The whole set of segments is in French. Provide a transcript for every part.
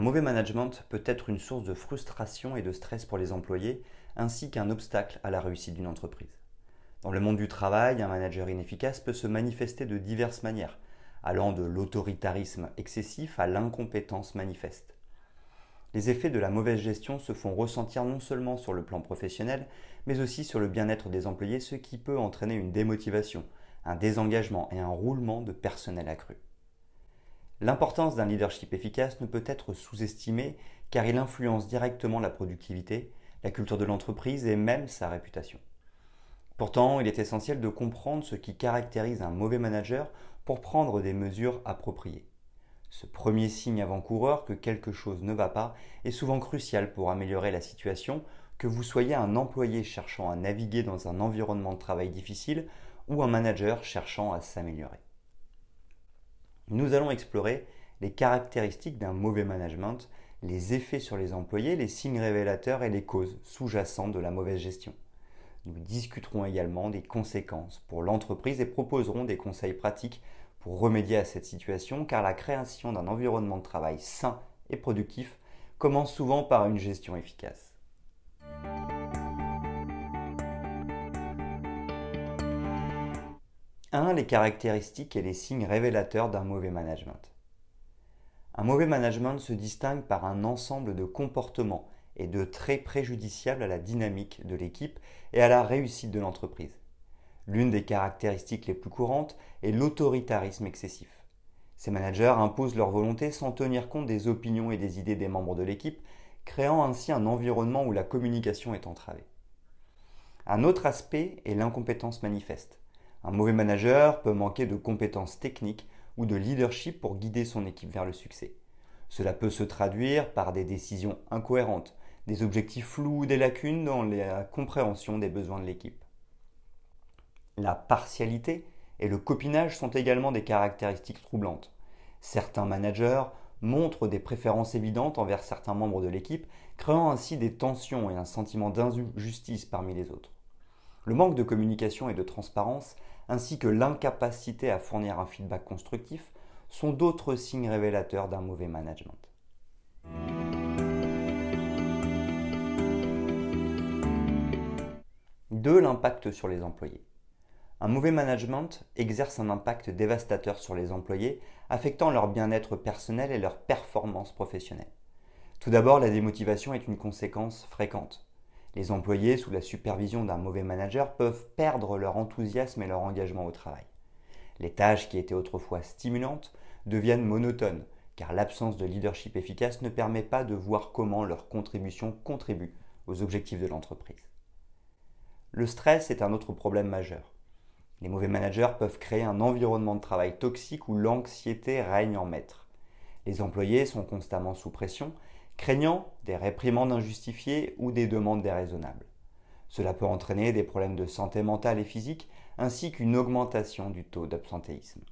Mauvais management peut être une source de frustration et de stress pour les employés, ainsi qu'un obstacle à la réussite d'une entreprise. Dans le monde du travail, un manager inefficace peut se manifester de diverses manières, allant de l'autoritarisme excessif à l'incompétence manifeste. Les effets de la mauvaise gestion se font ressentir non seulement sur le plan professionnel, mais aussi sur le bien-être des employés, ce qui peut entraîner une démotivation, un désengagement et un roulement de personnel accru. L'importance d'un leadership efficace ne peut être sous-estimée car il influence directement la productivité, la culture de l'entreprise et même sa réputation. Pourtant, il est essentiel de comprendre ce qui caractérise un mauvais manager pour prendre des mesures appropriées. Ce premier signe avant-coureur que quelque chose ne va pas est souvent crucial pour améliorer la situation, que vous soyez un employé cherchant à naviguer dans un environnement de travail difficile ou un manager cherchant à s'améliorer nous allons explorer les caractéristiques d'un mauvais management, les effets sur les employés, les signes révélateurs et les causes sous-jacentes de la mauvaise gestion. Nous discuterons également des conséquences pour l'entreprise et proposerons des conseils pratiques pour remédier à cette situation car la création d'un environnement de travail sain et productif commence souvent par une gestion efficace. 1. Les caractéristiques et les signes révélateurs d'un mauvais management. Un mauvais management se distingue par un ensemble de comportements et de traits préjudiciables à la dynamique de l'équipe et à la réussite de l'entreprise. L'une des caractéristiques les plus courantes est l'autoritarisme excessif. Ces managers imposent leur volonté sans tenir compte des opinions et des idées des membres de l'équipe, créant ainsi un environnement où la communication est entravée. Un autre aspect est l'incompétence manifeste. Un mauvais manager peut manquer de compétences techniques ou de leadership pour guider son équipe vers le succès. Cela peut se traduire par des décisions incohérentes, des objectifs flous ou des lacunes dans la compréhension des besoins de l'équipe. La partialité et le copinage sont également des caractéristiques troublantes. Certains managers montrent des préférences évidentes envers certains membres de l'équipe, créant ainsi des tensions et un sentiment d'injustice parmi les autres. Le manque de communication et de transparence ainsi que l'incapacité à fournir un feedback constructif sont d'autres signes révélateurs d'un mauvais management. 2. L'impact sur les employés. Un mauvais management exerce un impact dévastateur sur les employés, affectant leur bien-être personnel et leur performance professionnelle. Tout d'abord, la démotivation est une conséquence fréquente. Les employés, sous la supervision d'un mauvais manager, peuvent perdre leur enthousiasme et leur engagement au travail. Les tâches qui étaient autrefois stimulantes deviennent monotones, car l'absence de leadership efficace ne permet pas de voir comment leur contribution contribue aux objectifs de l'entreprise. Le stress est un autre problème majeur. Les mauvais managers peuvent créer un environnement de travail toxique où l'anxiété règne en maître. Les employés sont constamment sous pression craignant des réprimandes injustifiées ou des demandes déraisonnables. Cela peut entraîner des problèmes de santé mentale et physique ainsi qu'une augmentation du taux d'absentéisme.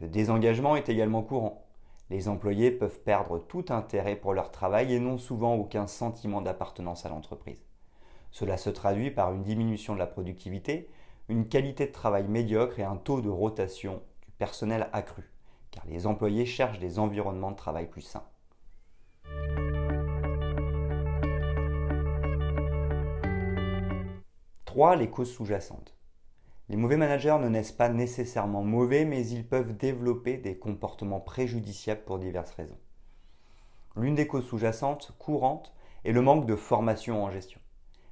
Le désengagement est également courant. Les employés peuvent perdre tout intérêt pour leur travail et n'ont souvent aucun sentiment d'appartenance à l'entreprise. Cela se traduit par une diminution de la productivité, une qualité de travail médiocre et un taux de rotation du personnel accru, les employés cherchent des environnements de travail plus sains. 3. Les causes sous-jacentes. Les mauvais managers ne naissent pas nécessairement mauvais, mais ils peuvent développer des comportements préjudiciables pour diverses raisons. L'une des causes sous-jacentes courantes est le manque de formation en gestion.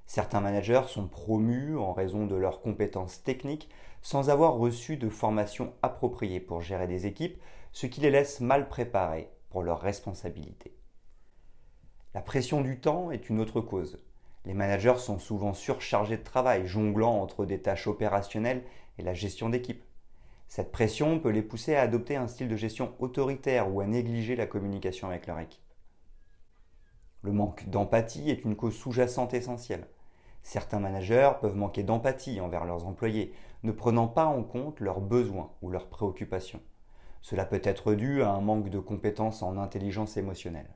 Certains managers sont promus en raison de leurs compétences techniques sans avoir reçu de formation appropriée pour gérer des équipes, ce qui les laisse mal préparés pour leurs responsabilités. La pression du temps est une autre cause. Les managers sont souvent surchargés de travail, jonglant entre des tâches opérationnelles et la gestion d'équipe. Cette pression peut les pousser à adopter un style de gestion autoritaire ou à négliger la communication avec leur équipe. Le manque d'empathie est une cause sous-jacente essentielle. Certains managers peuvent manquer d'empathie envers leurs employés, ne prenant pas en compte leurs besoins ou leurs préoccupations. Cela peut être dû à un manque de compétences en intelligence émotionnelle.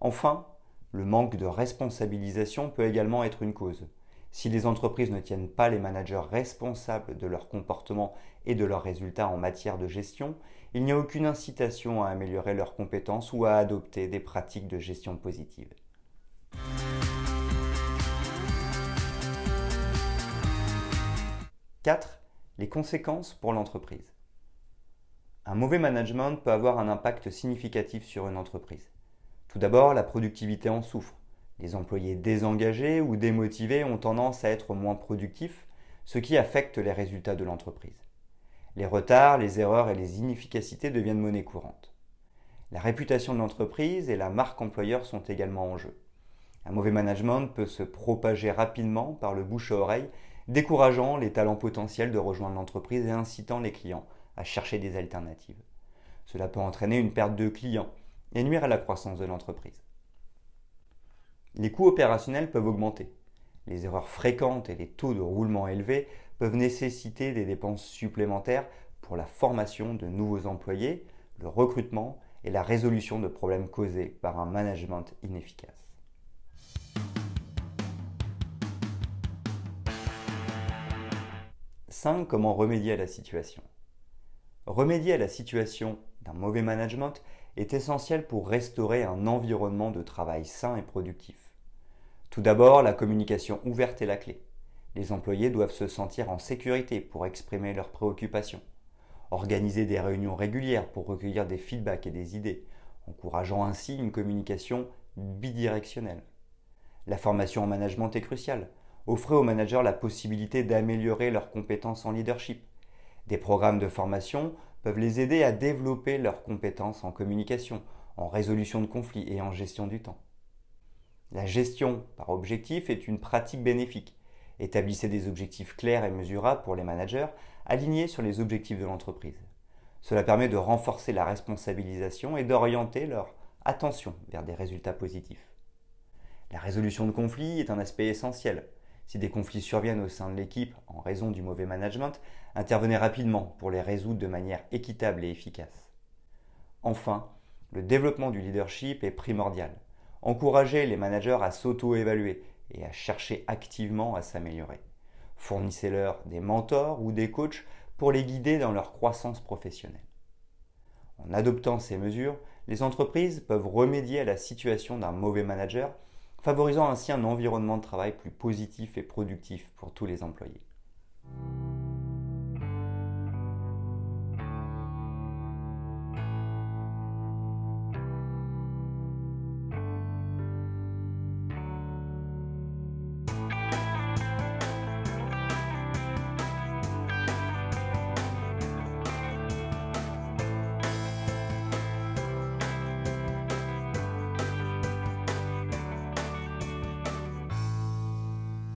Enfin, le manque de responsabilisation peut également être une cause. Si les entreprises ne tiennent pas les managers responsables de leur comportement et de leurs résultats en matière de gestion, il n'y a aucune incitation à améliorer leurs compétences ou à adopter des pratiques de gestion positive. « 4. Les conséquences pour l'entreprise. Un mauvais management peut avoir un impact significatif sur une entreprise. Tout d'abord, la productivité en souffre. Les employés désengagés ou démotivés ont tendance à être moins productifs, ce qui affecte les résultats de l'entreprise. Les retards, les erreurs et les inefficacités deviennent monnaie courante. La réputation de l'entreprise et la marque employeur sont également en jeu. Un mauvais management peut se propager rapidement par le bouche à oreille, décourageant les talents potentiels de rejoindre l'entreprise et incitant les clients à chercher des alternatives. Cela peut entraîner une perte de clients et nuire à la croissance de l'entreprise. Les coûts opérationnels peuvent augmenter. Les erreurs fréquentes et les taux de roulement élevés peuvent nécessiter des dépenses supplémentaires pour la formation de nouveaux employés, le recrutement et la résolution de problèmes causés par un management inefficace. 5. Comment remédier à la situation Remédier à la situation d'un mauvais management est essentiel pour restaurer un environnement de travail sain et productif. Tout d'abord, la communication ouverte est la clé. Les employés doivent se sentir en sécurité pour exprimer leurs préoccupations. Organiser des réunions régulières pour recueillir des feedbacks et des idées, encourageant ainsi une communication bidirectionnelle. La formation en management est cruciale. Offrez aux managers la possibilité d'améliorer leurs compétences en leadership. Des programmes de formation peuvent les aider à développer leurs compétences en communication, en résolution de conflits et en gestion du temps. La gestion par objectif est une pratique bénéfique. Établissez des objectifs clairs et mesurables pour les managers, alignés sur les objectifs de l'entreprise. Cela permet de renforcer la responsabilisation et d'orienter leur attention vers des résultats positifs. La résolution de conflits est un aspect essentiel. Si des conflits surviennent au sein de l'équipe en raison du mauvais management, intervenez rapidement pour les résoudre de manière équitable et efficace. Enfin, le développement du leadership est primordial. Encouragez les managers à s'auto-évaluer et à chercher activement à s'améliorer. Fournissez-leur des mentors ou des coachs pour les guider dans leur croissance professionnelle. En adoptant ces mesures, les entreprises peuvent remédier à la situation d'un mauvais manager, favorisant ainsi un environnement de travail plus positif et productif pour tous les employés.